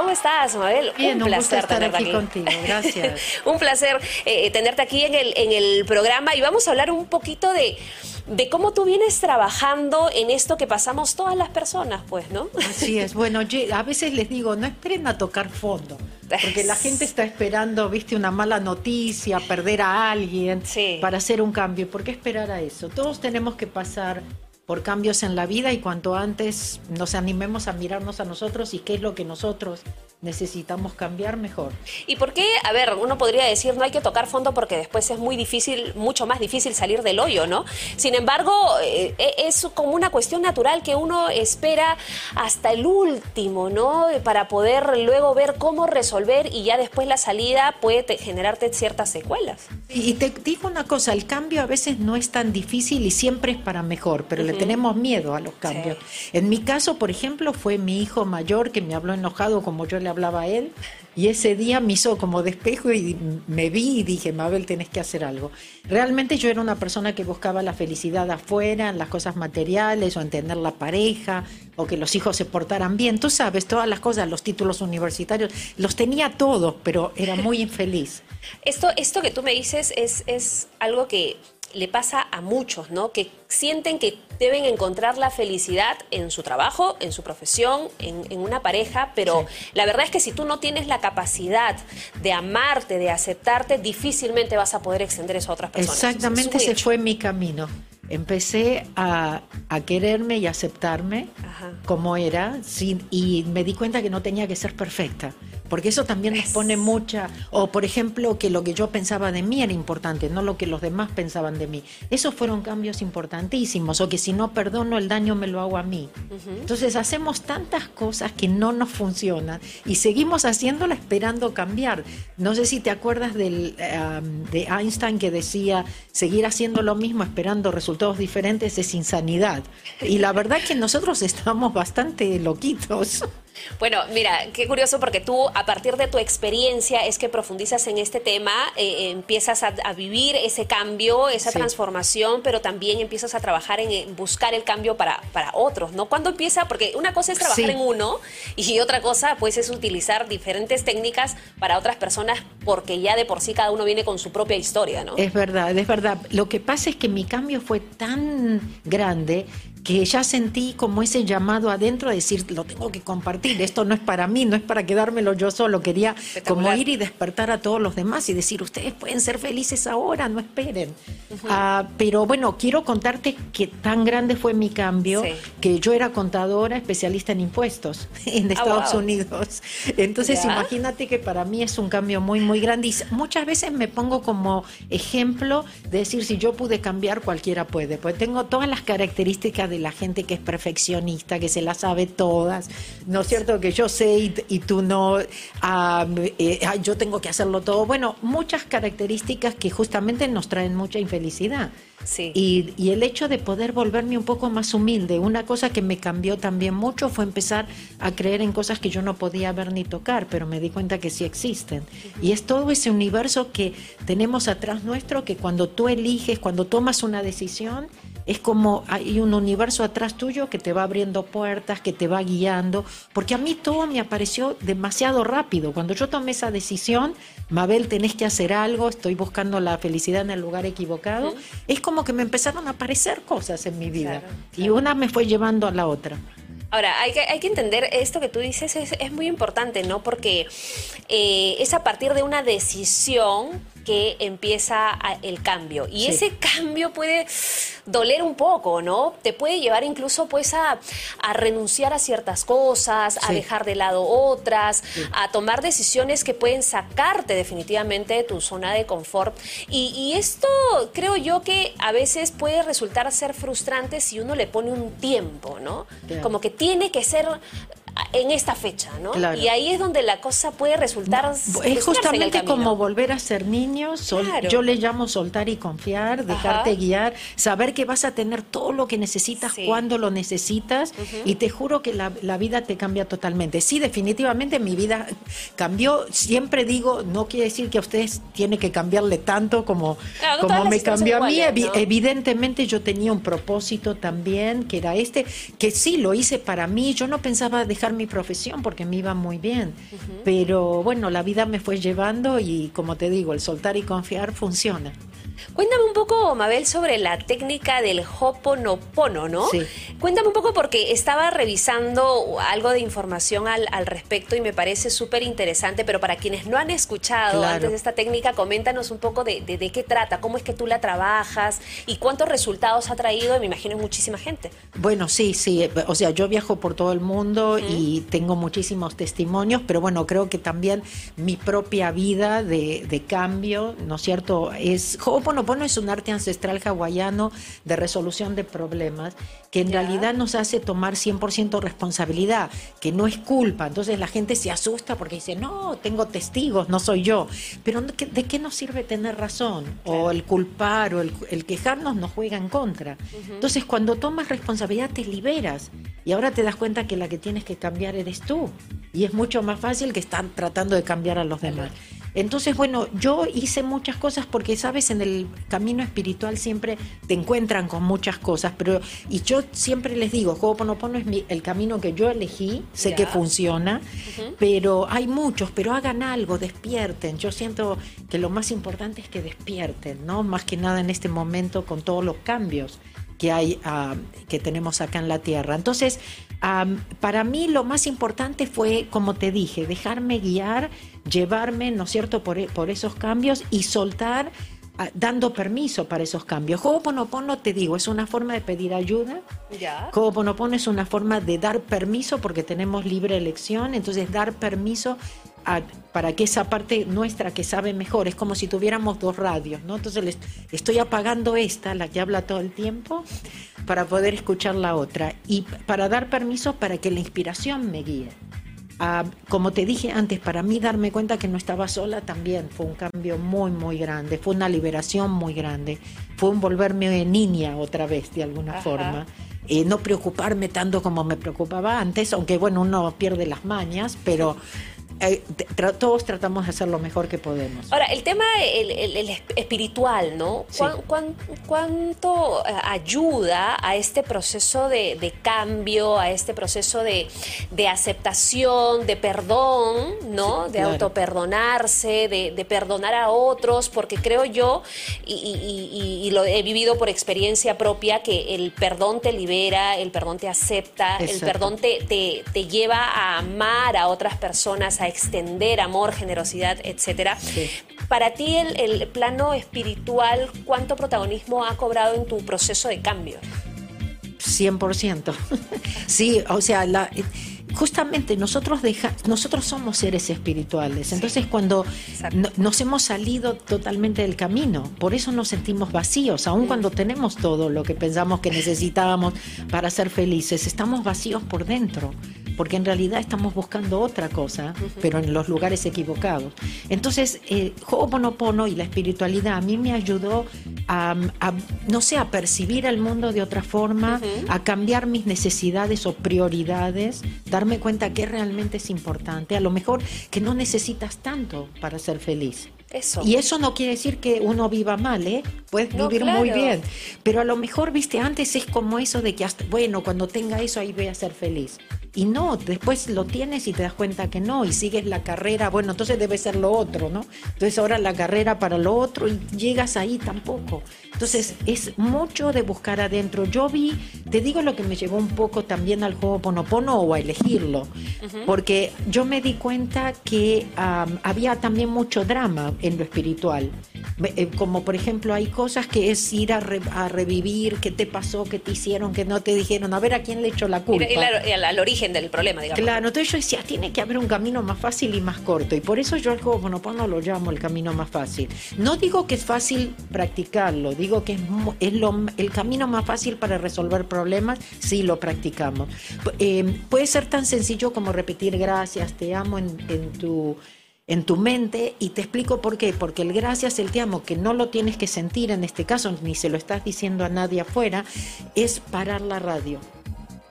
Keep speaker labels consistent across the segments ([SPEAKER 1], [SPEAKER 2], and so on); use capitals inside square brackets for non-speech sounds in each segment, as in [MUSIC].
[SPEAKER 1] ¿Cómo estás, Mabel?
[SPEAKER 2] un, placer tenerte aquí, contigo. Gracias. [LAUGHS]
[SPEAKER 1] un placer eh, tenerte aquí en el, en el programa y vamos a hablar un poquito de de cómo tú vienes trabajando en esto que pasamos todas las personas, pues, ¿no?
[SPEAKER 2] Así es. Bueno, a veces les digo, no esperen a tocar fondo, porque la gente está esperando, viste, una mala noticia, perder a alguien para hacer un cambio. ¿Por qué esperar a eso? Todos tenemos que pasar por cambios en la vida y cuanto antes nos animemos a mirarnos a nosotros y qué es lo que nosotros necesitamos cambiar mejor.
[SPEAKER 1] ¿Y por qué? A ver, uno podría decir no hay que tocar fondo porque después es muy difícil, mucho más difícil salir del hoyo, ¿no? Sin embargo, eh, eh, es como una cuestión natural que uno espera hasta el último, ¿no? Para poder luego ver cómo resolver y ya después la salida puede generarte ciertas secuelas.
[SPEAKER 2] Y te digo una cosa, el cambio a veces no es tan difícil y siempre es para mejor, pero le tenemos miedo a los cambios. En mi caso, por ejemplo, fue mi hijo mayor que me habló enojado como yo le hablaba a él, y ese día me hizo como despejo y me vi y dije, Mabel, tenés que hacer algo. Realmente yo era una persona que buscaba la felicidad afuera, en las cosas materiales, o entender la pareja, o que los hijos se portaran bien. Tú sabes, todas las cosas, los títulos universitarios, los tenía todos, pero era muy [LAUGHS] infeliz.
[SPEAKER 1] Esto, esto que tú me dices es, es algo que le pasa a muchos, ¿no? Que sienten que deben encontrar la felicidad en su trabajo, en su profesión, en, una pareja, pero la verdad es que si tú no tienes la capacidad de amarte, de aceptarte, difícilmente vas a poder extender eso a otras personas.
[SPEAKER 2] Exactamente ese fue mi camino. Empecé a, quererme y aceptarme como era sin, y me di cuenta que no tenía que ser perfecta porque eso también nos pone mucha, o por ejemplo, que lo que yo pensaba de mí era importante, no lo que los demás pensaban de mí. Esos fueron cambios importantísimos, o que si no perdono el daño me lo hago a mí. Entonces hacemos tantas cosas que no nos funcionan y seguimos haciéndola esperando cambiar. No sé si te acuerdas del, de Einstein que decía, seguir haciendo lo mismo esperando resultados diferentes es insanidad. Y la verdad es que nosotros estamos bastante loquitos.
[SPEAKER 1] Bueno, mira, qué curioso porque tú a partir de tu experiencia es que profundizas en este tema, eh, empiezas a, vivir ese cambio, esa transformación, pero también empiezas a trabajar en, buscar el cambio para, para otros, ¿no? ¿Cuándo empieza? Porque una cosa es trabajar en uno y otra cosa pues es utilizar diferentes técnicas para otras personas porque ya de por sí cada uno viene con su propia historia, ¿no?
[SPEAKER 2] Es verdad, es verdad. Lo que pasa es que mi cambio fue tan grande que ya sentí como ese llamado adentro a decir, lo tengo que compartir, esto no es para mí, no es para quedármelo yo solo, quería como ir y despertar a todos los demás y decir, ustedes pueden ser felices ahora, no esperen. Ah, pero bueno, quiero contarte que tan grande fue mi cambio que yo era contadora especialista en impuestos [LAUGHS] en ah, Estados Unidos. Entonces imagínate que para mí es un cambio muy, muy grande y muchas veces me pongo como ejemplo de decir, si yo pude cambiar, cualquiera puede, pues tengo todas las características de la gente que es perfeccionista, que se la sabe todas, ¿no es cierto? Que yo sé y, tú no, eh, yo tengo que hacerlo todo. Bueno, muchas características que justamente nos traen mucha infelicidad. Sí. Y, y, el hecho de poder volverme un poco más humilde, una cosa que me cambió también mucho fue empezar a creer en cosas que yo no podía ver ni tocar, pero me di cuenta que sí existen. Y es todo ese universo que tenemos atrás nuestro que cuando tú eliges, cuando tomas una decisión, es como hay un universo atrás tuyo que te va abriendo puertas, que te va guiando, porque a mí todo me apareció demasiado rápido. Cuando yo tomé esa decisión, Mabel, tenés que hacer algo, estoy buscando la felicidad en el lugar equivocado, es como que me empezaron a aparecer cosas en mi vida y una me fue llevando a la otra.
[SPEAKER 1] Ahora, hay que, hay que entender esto que tú dices es, muy importante, ¿no? Porque eh, es a partir de una decisión que empieza el cambio. Y ese cambio puede doler un poco, ¿no? Te puede llevar incluso pues a, renunciar a ciertas cosas, a dejar de lado otras, a tomar decisiones que pueden sacarte definitivamente de tu zona de confort. Y, esto creo yo que a veces puede resultar ser frustrante si uno le pone un tiempo, ¿no? Como que tiene que ser en esta fecha, ¿no? Y ahí es donde la cosa puede resultar.
[SPEAKER 2] Es justamente como volver a ser niño. Yo le llamo soltar y confiar, dejarte guiar, saber que vas a tener todo lo que necesitas cuando lo necesitas. Y te juro que la, vida te cambia totalmente. Sí, definitivamente mi vida cambió. Siempre digo, no quiere decir que a ustedes tiene que cambiarle tanto como, como me cambió a mí. Evidentemente yo tenía un propósito también, que era este, que sí lo hice para mí. Yo no pensaba dejar dejar mi profesión porque me iba muy bien. Pero bueno, la vida me fue llevando y como te digo, el soltar y confiar funciona.
[SPEAKER 1] Cuéntame un poco, Mabel, sobre la técnica del Hoponopono, ¿no?
[SPEAKER 2] Sí.
[SPEAKER 1] Cuéntame un poco porque estaba revisando algo de información al, al respecto y me parece súper interesante, pero para quienes no han escuchado
[SPEAKER 2] Claro.
[SPEAKER 1] antes de esta técnica, coméntanos un poco de, de- de qué trata, cómo es que tú la trabajas y cuántos resultados ha traído, me imagino, muchísima gente.
[SPEAKER 2] Bueno, sí, sí, eh, o sea, yo viajo por todo el mundo y tengo muchísimos testimonios, pero bueno, creo que también mi propia vida de, de cambio, ¿no es cierto? Es Ho'oponopono es un arte ancestral hawaiano de resolución de problemas que en
[SPEAKER 1] Ya.
[SPEAKER 2] realidad nos hace tomar 100% responsabilidad, que no es culpa. Entonces la gente se asusta porque dice, no, tengo testigos, no soy yo. Pero ¿de qué, nos sirve tener razón? O el culpar o el, el quejarnos nos juega en contra. Entonces cuando tomas responsabilidad te liberas y ahora te das cuenta que la que tienes que cambiar eres tú. Y es mucho más fácil que estar tratando de cambiar a los demás. Entonces, bueno, yo hice muchas cosas porque, sabes, en el camino espiritual siempre te encuentran con muchas cosas, pero y yo siempre les digo, Ho'oponopono es mi- el camino que yo elegí, sé que funciona, pero hay muchos, pero hagan algo, despierten. Yo siento que lo más importante es que despierten, ¿no? Más que nada en este momento con todos los cambios que hay ah, que tenemos acá en la tierra. Entonces, am, para mí lo más importante fue, como te dije, dejarme guiar, llevarme, ¿no es cierto?, por, e- por esos cambios y soltar ah, dando permiso para esos cambios. Ho'oponopono, te digo, es una forma de pedir ayuda,
[SPEAKER 1] Ya.
[SPEAKER 2] Ho'oponopono es una forma de dar permiso porque tenemos libre elección, entonces dar permiso a- para que esa parte nuestra que sabe mejor, es como si tuviéramos dos radios, ¿no? Entonces les- estoy apagando esta, la que habla todo el tiempo, para poder escuchar la otra y para dar permiso para que la inspiración me guíe. Ah, como te dije antes, para mí darme cuenta que no estaba sola también fue un cambio muy, muy grande, fue una liberación muy grande, fue un volverme niña otra vez de alguna
[SPEAKER 1] Ajá.
[SPEAKER 2] forma. Eh, no preocuparme tanto como me preocupaba antes, aunque bueno, uno pierde las mañas, pero eh, tra- todos tratamos de hacer lo mejor que podemos.
[SPEAKER 1] Ahora, el tema el, el- el esp- espiritual, ¿no?
[SPEAKER 2] Sí.
[SPEAKER 1] ¿Cuán- cuán- ¿Cuánto eh, ayuda a este proceso de, de cambio, a este proceso de, de aceptación, de perdón, ¿no?
[SPEAKER 2] Sí,
[SPEAKER 1] de
[SPEAKER 2] claro.
[SPEAKER 1] autoperdonarse, de, de perdonar a otros, porque creo yo, y, y- y- y lo he vivido por experiencia propia, que el perdón te libera, el perdón te acepta, el perdón te, te, te lleva a amar a otras personas, a extender amor, generosidad, etcétera.
[SPEAKER 2] Sí.
[SPEAKER 1] Para ti, el, el plano espiritual, ¿cuánto protagonismo ha cobrado en tu proceso de cambio?
[SPEAKER 2] 100%. [LAUGHS] sí, o sea, la, justamente nosotros deja, nosotros somos seres espirituales. Entonces, cuando no- nos hemos salido totalmente del camino, por eso nos sentimos vacíos, aun cuando tenemos todo lo que pensamos que necesitábamos para ser felices, estamos vacíos por dentro. Porque en realidad estamos buscando otra cosa, pero en los lugares equivocados. Entonces, eh, Ho'oponopono y la espiritualidad a mí me ayudó a, a, no sé, a percibir el mundo de otra forma, a cambiar mis necesidades o prioridades, darme cuenta que realmente es importante. A lo mejor que no necesitas tanto para ser feliz.
[SPEAKER 1] Eso.
[SPEAKER 2] Y eso no quiere decir que uno viva mal, ¿eh? Puedes
[SPEAKER 1] No,
[SPEAKER 2] vivir muy
[SPEAKER 1] claro.
[SPEAKER 2] bien. Pero a lo mejor, viste, antes es como eso de que, hasta, bueno, cuando tenga eso ahí voy a ser feliz. Y no, después lo tienes y te das cuenta que no, y sigues la carrera, bueno, entonces debe ser lo otro, ¿no? Entonces ahora la carrera para lo otro y llegas ahí tampoco. Entonces es mucho de buscar adentro. Yo vi, te digo lo que me llevó un poco también al juego Ponopono o a elegirlo, porque yo me di cuenta que am, había también mucho drama en lo espiritual. Eh, Como por ejemplo hay cosas que es ir a, re- a revivir, qué te pasó, qué te hicieron, que no te dijeron, a ver a quién le echó la culpa.
[SPEAKER 1] Y al, al origen del problema, digamos.
[SPEAKER 2] Claro, entonces yo decía, tiene que haber un camino más fácil y más corto. Y por eso yo al Ho'oponopono lo llamo el camino más fácil. No digo que es fácil practicarlo, digo que es, el camino más fácil para resolver problemas si lo practicamos. Eh, puede ser tan sencillo como repetir gracias, te amo en, en tu en tu mente y te explico por qué, porque el gracias, el te amo, que no lo tienes que sentir en este caso, ni se lo estás diciendo a nadie afuera, es parar la radio.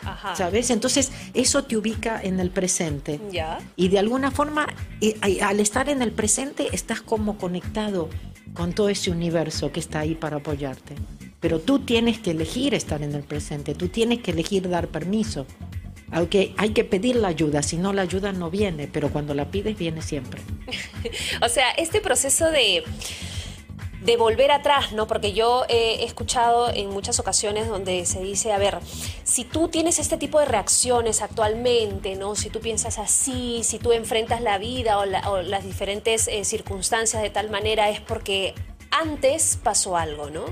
[SPEAKER 1] Ajá.
[SPEAKER 2] ¿Sabes? Entonces, eso te ubica en el presente.
[SPEAKER 1] Ya.
[SPEAKER 2] Y de alguna forma, eh, al estar en el presente, estás como conectado con todo ese universo que está ahí para apoyarte. Pero tú tienes que elegir estar en el presente, tú tienes que elegir dar permiso. aunque hay que pedir la ayuda, si no la ayuda no viene, pero cuando la pides viene siempre. [LAUGHS]
[SPEAKER 1] o sea, este proceso de de volver atrás, ¿no? Porque yo he escuchado en muchas ocasiones donde se dice, a ver, si tú tienes este tipo de reacciones actualmente, ¿no? Si tú piensas así, si tú enfrentas la vida o, las diferentes eh, circunstancias de tal manera, es porque antes pasó algo, ¿no?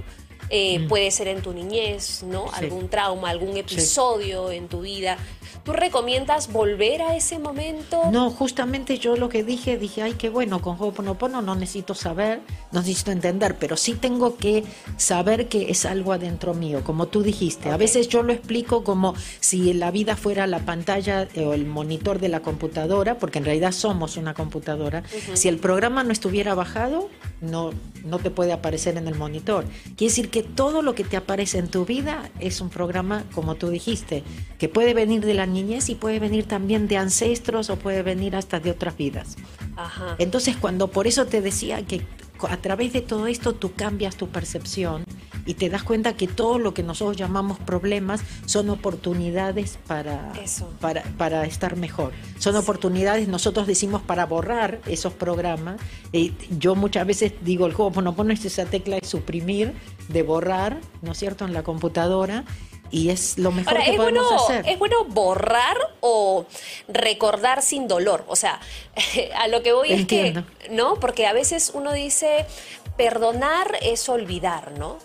[SPEAKER 1] Eh, mm. Puede ser en tu niñez, ¿no? Algún trauma, algún episodio en tu vida. ¿Tú recomiendas volver a ese momento?
[SPEAKER 2] No, justamente yo lo que dije, dije, ay, qué bueno, con Ho'oponopono no necesito saber, no necesito entender, pero sí tengo que saber que es algo adentro mío, como tú dijiste. A veces yo lo explico como si la vida fuera la pantalla o el monitor de la computadora, porque en realidad somos una computadora. Si el programa no estuviera bajado, no, no te puede aparecer en el monitor. Quiere decir que todo lo que te aparece en tu vida es un programa, como tú dijiste, que puede venir de la niñez y puede venir también de ancestros o puede venir hasta de otras vidas. Entonces, cuando por eso te decía que a través de todo esto tú cambias tu percepción y te das cuenta que todo lo que nosotros llamamos problemas son oportunidades para, para, para, estar mejor. Son oportunidades, nosotros decimos, para borrar esos programas. yo muchas veces digo, el juego, bueno, pones esa tecla de suprimir, de borrar, ¿no es cierto?, en la computadora y es lo mejor que podemos hacer.
[SPEAKER 1] ¿Es bueno borrar o recordar sin dolor? O sea, [LAUGHS] a lo que voy es que, ¿no? Porque a veces uno dice, perdonar es olvidar, ¿no?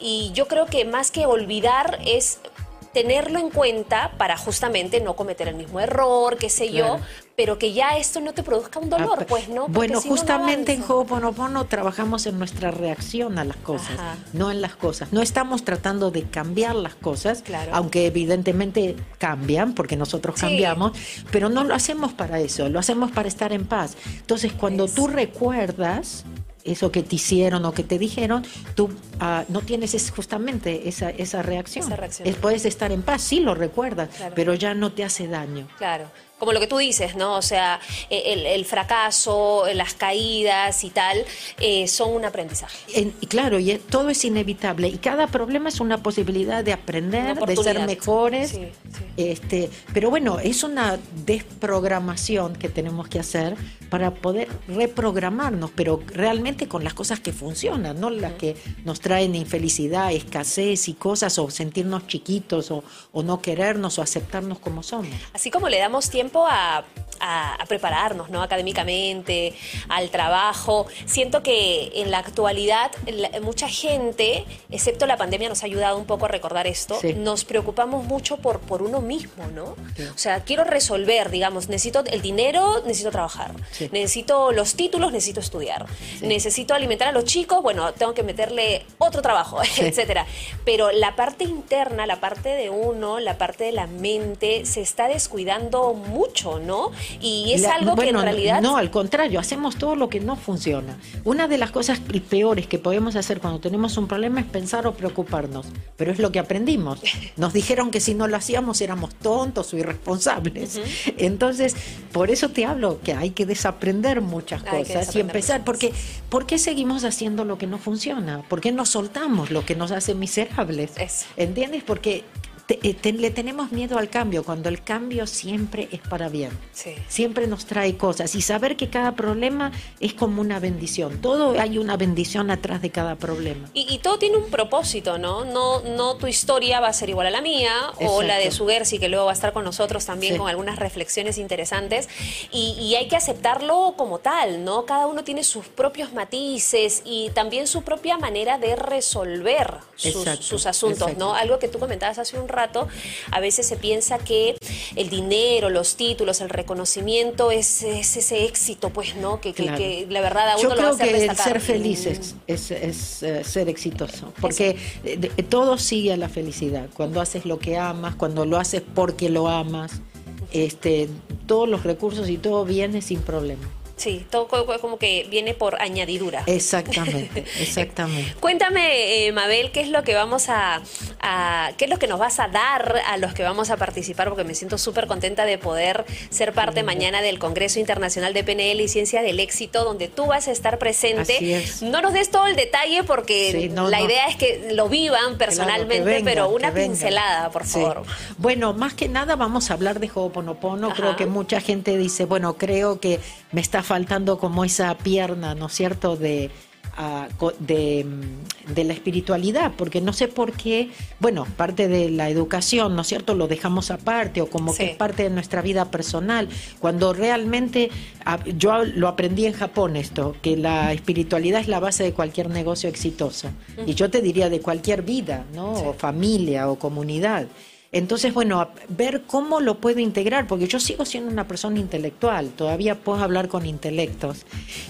[SPEAKER 1] Y yo creo que más que olvidar es tenerlo en cuenta para justamente no cometer el mismo error, qué sé yo, pero que ya esto no te produzca un dolor, ah, pues no.
[SPEAKER 2] bueno, justamente en Ho'oponopono trabajamos en nuestra reacción a las cosas, no en las cosas. No estamos tratando de cambiar las cosas, aunque evidentemente cambian, porque nosotros cambiamos, pero no lo hacemos para eso, lo hacemos para estar en paz. Entonces, cuando tú recuerdas eso que te hicieron o que te dijeron, tú ah, no tienes es justamente esa, esa reacción. puedes estar en paz, sí lo recuerdas, pero ya no te hace daño.
[SPEAKER 1] Claro como lo que tú dices, ¿no? O sea, e, el, fracaso, las caídas y tal, eh, son un aprendizaje.
[SPEAKER 2] y claro, y todo es inevitable. Y cada problema es una posibilidad de aprender, de ser mejores. Este, pero bueno, es una desprogramación que tenemos que hacer para poder reprogramarnos, pero realmente con las cosas que funcionan, no las que nos traen infelicidad, escasez y cosas, o sentirnos chiquitos, o, o no querernos, o aceptarnos como somos.
[SPEAKER 1] Así como le damos tiempo a, prepararnos, ¿no? Académicamente, al trabajo. Siento que en la actualidad mucha gente, excepto la pandemia, nos ha ayudado un poco a recordar esto. Nos preocupamos mucho por, por uno mismo, ¿no? O sea, quiero resolver, digamos, necesito el dinero, necesito trabajar. Necesito los títulos, necesito estudiar. Necesito alimentar a los chicos, bueno, tengo que meterle otro trabajo, [LAUGHS] etcétera. Pero la parte interna, la parte de uno, la parte de la mente, se está descuidando mucho, ¿no? Y es algo que en realidad...
[SPEAKER 2] No, al contrario, hacemos todo lo que no funciona. Una de las cosas peores que podemos hacer cuando tenemos un problema es pensar o preocuparnos, pero es lo que aprendimos. [LAUGHS] Nos dijeron que si no lo hacíamos éramos tontos o irresponsables. Entonces, por eso te hablo que hay que desaprender muchas cosas y empezar, porque ¿por qué seguimos haciendo lo que no funciona? ¿Por qué no soltamos lo que nos hace miserables? ¿Entiendes? Porque eh, le tenemos miedo al cambio, cuando el cambio siempre es para bien. Siempre nos trae cosas. Y saber que cada problema es como una bendición. Todo hay una bendición atrás de cada problema.
[SPEAKER 1] Y, todo tiene un propósito, ¿no? ¿no? No tu historia va a ser igual a la mía o la de Sugersi, que luego va a estar con nosotros también con algunas reflexiones interesantes. Y, hay que aceptarlo como tal, ¿no? Cada uno tiene sus propios matices y también su propia manera de resolver sus, asuntos, ¿no? Algo que tú comentabas hace un rato rato, a veces se piensa que el dinero, los títulos, el reconocimiento es, ese éxito, pues, ¿no? Que, la verdad a uno
[SPEAKER 2] Yo creo que el ser feliz es, eh, ser exitoso, porque todo sigue a la felicidad. Cuando haces lo que amas, cuando lo haces porque lo amas, este, todos los recursos y todo viene sin problema.
[SPEAKER 1] Sí, todo como que viene por añadidura.
[SPEAKER 2] Exactamente, [LAUGHS] exactamente.
[SPEAKER 1] Cuéntame, eh, Mabel, ¿qué es lo que vamos a, qué es lo que nos vas a dar a los que vamos a participar? Porque me siento súper contenta de poder ser parte mañana del Congreso Internacional de PNL y Ciencia del Éxito, donde tú vas a estar presente. No nos des todo el detalle porque la idea es que lo vivan personalmente, pero una pincelada, por favor.
[SPEAKER 2] Bueno, más que nada vamos a hablar de Ho'oponopono. Creo que mucha gente dice, bueno, creo que me está faltando como esa pierna, ¿no es cierto?, de, de, de, la espiritualidad, porque no sé por qué, bueno, parte de la educación, ¿no es cierto?, lo dejamos aparte o como que es parte de nuestra vida personal, cuando realmente, ah, yo lo aprendí en Japón esto, que la espiritualidad es la base de cualquier negocio exitoso, y yo te diría de cualquier vida, ¿no?, o familia o comunidad. Entonces, bueno, ver cómo lo puedo integrar, porque yo sigo siendo una persona intelectual, todavía puedo hablar con intelectos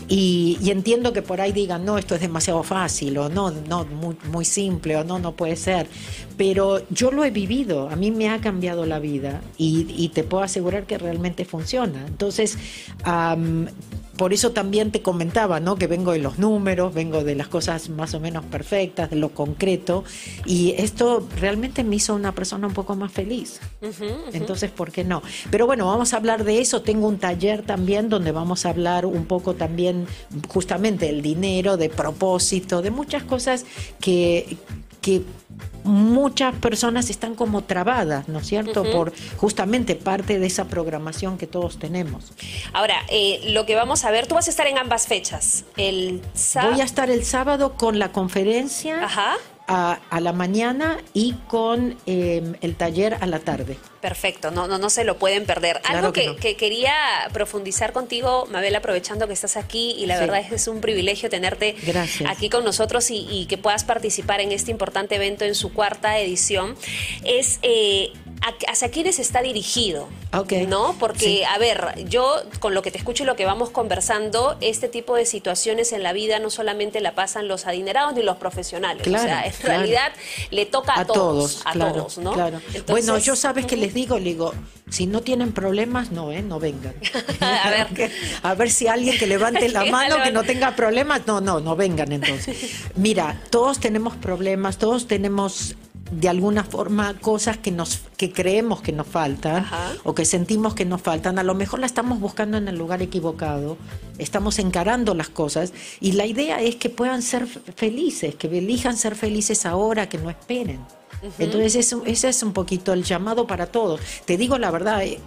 [SPEAKER 2] y, entiendo que por ahí digan, no, esto es demasiado fácil o no, no, muy, muy simple o no, no puede ser, pero yo lo he vivido, a mí me ha cambiado la vida y, te puedo asegurar que realmente funciona. Entonces, por eso también te comentaba, ¿no? Que vengo de los números, vengo de las cosas más o menos perfectas, de lo concreto, y esto realmente me hizo una persona un poco más feliz. Entonces, ¿por qué no? Pero bueno, vamos a hablar de eso. Tengo un taller también donde vamos a hablar un poco también justamente del dinero, de propósito, de muchas cosas que, que muchas personas están como trabadas, ¿no es cierto? Por justamente parte de esa programación que todos tenemos.
[SPEAKER 1] Ahora, eh, lo que vamos a ver, tú vas a estar en ambas fechas. El
[SPEAKER 2] Voy a estar el sábado con la conferencia. Ajá a, la mañana y con em, el taller a la tarde.
[SPEAKER 1] Perfecto, no, no, no se lo pueden perder. Algo que, quería profundizar contigo, Mabel, aprovechando que estás aquí y la verdad es que es un privilegio tenerte aquí con nosotros y, que puedas participar en este importante evento en su cuarta edición, es eh, hacia quiénes está dirigido. ¿No? Porque, a ver, yo con lo que te escucho y lo que vamos conversando, este tipo de situaciones en la vida no solamente la pasan los adinerados ni los profesionales. o sea, en realidad le toca a, todos, a todos, ¿no?
[SPEAKER 2] bueno, yo sabes que les digo, le digo, si no tienen problemas, no, ¿eh? No vengan. [LAUGHS] a ver. [LAUGHS] a ver si alguien que levante la [LAUGHS] mano que no tenga problemas, no, no, no vengan entonces. Mira, todos tenemos problemas, todos tenemos de alguna forma cosas que nos que creemos que nos faltan o que sentimos que nos faltan, a lo mejor la estamos buscando en el lugar equivocado, estamos encarando las cosas y la idea es que puedan ser felices, que elijan ser felices ahora, que no esperen. Entonces, ese es un poquito el llamado para todos. Te digo la verdad, eh,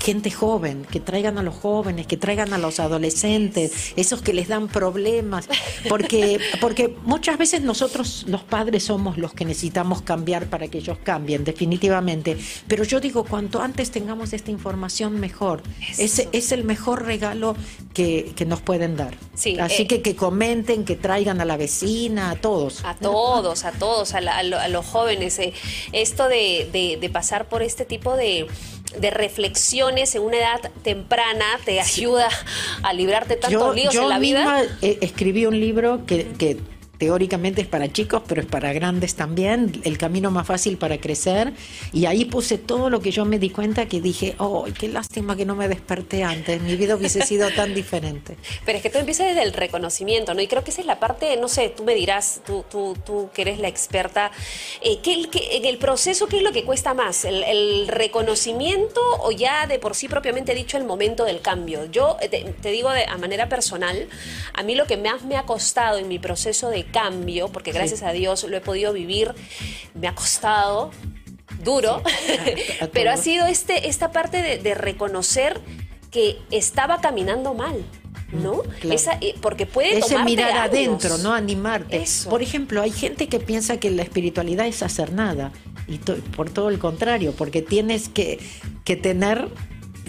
[SPEAKER 2] gente joven, que traigan a los jóvenes, que traigan a los adolescentes, esos que les dan problemas, porque, [LAUGHS] porque muchas veces nosotros los padres somos los que necesitamos cambiar para que ellos cambien, definitivamente. Pero yo digo, cuanto antes tengamos esta información, mejor. Ese es el mejor regalo que, nos pueden dar. Así eh, que que comenten, que traigan a la vecina, a todos.
[SPEAKER 1] A todos, a todos, a los jóvenes esto de, pasar por este tipo de, reflexiones en una edad temprana te ayuda a librarte tantos líos en la vida.
[SPEAKER 2] Yo eh, escribí un libro que, que teóricamente es para chicos, pero es para grandes también, el camino más fácil para crecer. Y ahí puse todo lo que yo me di cuenta que dije, oh, qué lástima que no me desperté antes, mi vida hubiese sido tan diferente. [LAUGHS]
[SPEAKER 1] Pero es que tú empiezas desde el reconocimiento, ¿no? Y creo que esa es la parte, no sé, tú me dirás, tú, tú, tú que eres la experta, eh, ¿qué, en el proceso, ¿qué es lo que cuesta más? ¿El, reconocimiento o ya de por sí propiamente dicho el momento del cambio? Yo eh, te, digo de, a manera personal, a mí lo que más me ha costado en mi proceso de cambio, porque gracias a Dios lo he podido vivir, me ha costado duro, [LAUGHS] pero ha sido este, esta parte de, reconocer que estaba caminando mal. ¿no? Mm, Esa, eh, porque puede
[SPEAKER 2] Ese mirar adentro, ¿no? Animarte. Por ejemplo, hay gente que piensa que la espiritualidad es hacer nada. Y por todo el contrario, porque tienes que, que tener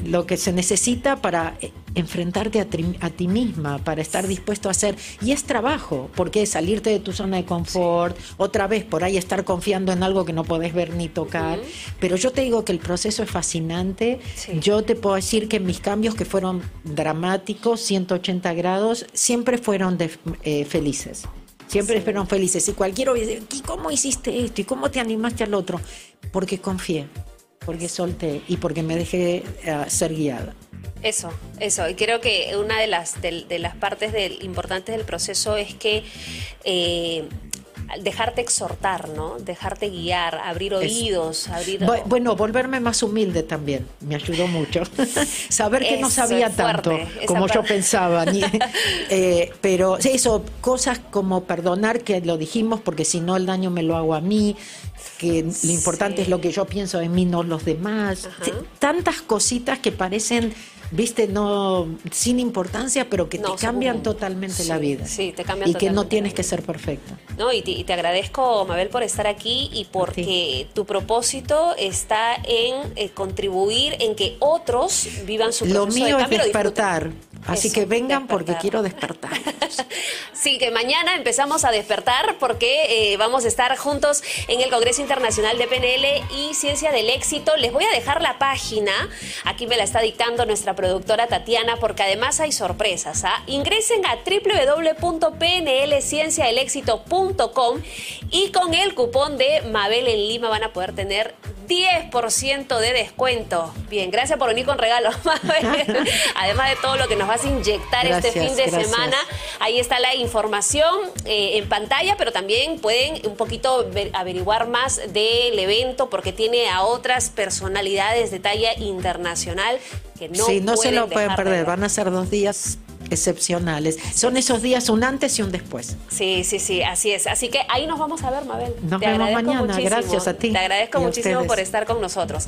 [SPEAKER 2] lo que se necesita para eh, enfrentarte a, ti misma, para estar dispuesto a hacer. Y es trabajo, porque es salirte de tu zona de confort, otra vez por ahí estar confiando en algo que no podés ver ni tocar. Pero yo te digo que el proceso es fascinante. Yo te puedo decir que mis cambios que fueron dramáticos, 180 grados, siempre fueron eh, felices. Siempre fueron felices. Y cualquiera dice, ¿y cómo hiciste esto? ¿Y cómo te animaste al otro? Porque confié porque solté y porque me dejé eh, ser guiada.
[SPEAKER 1] Eso, eso. Y creo que una de las, de, las partes del, importantes del proceso es que eh, dejarte exhortar, ¿no? Dejarte guiar, abrir oídos, abrir...
[SPEAKER 2] Bueno, volverme más humilde también, me ayudó mucho. [LAUGHS] Saber que no sabía tanto como yo pensaba. [LAUGHS] Eh, pero eso, cosas como perdonar, que lo dijimos, porque si no el daño me lo hago a mí, que lo importante es lo que yo pienso en mí, no los demás. Tantas cositas que parecen viste, no sin importancia, pero que te cambian totalmente la vida.
[SPEAKER 1] Sí, te cambian
[SPEAKER 2] Y que no tienes que ser perfecta.
[SPEAKER 1] No, y te, agradezco, Mabel, por estar aquí y porque tu propósito está en eh, contribuir en que otros vivan su proceso
[SPEAKER 2] Lo mío es despertar. Así que vengan porque quiero despertar. [LAUGHS]
[SPEAKER 1] sí, que mañana empezamos a despertar porque eh, vamos a estar juntos en el Congreso Internacional de PNL y Ciencia del Éxito. Les voy a dejar la página, aquí me la está dictando nuestra productora Tatiana, porque además hay sorpresas. ¿ah? Ingresen a www.pnlcienciadelexito.com y con el cupón de Mabel en Lima van a poder tener 10% de descuento. Bien, gracias por venir con regalos, [LAUGHS] Además de todo lo que nos vas a inyectar este fin de semana, ahí está la información eh, en pantalla, pero también pueden un poquito averiguar más del evento porque tiene a otras personalidades de talla internacional que no
[SPEAKER 2] Sí, no se lo pueden perder. Van a ser dos días excepcionales. Son esos días un antes y un después.
[SPEAKER 1] Sí, sí, sí, así es. Así que ahí nos vamos a ver, Mabel.
[SPEAKER 2] Nos vemos mañana. Gracias a ti.
[SPEAKER 1] Te agradezco muchísimo por estar con nosotros.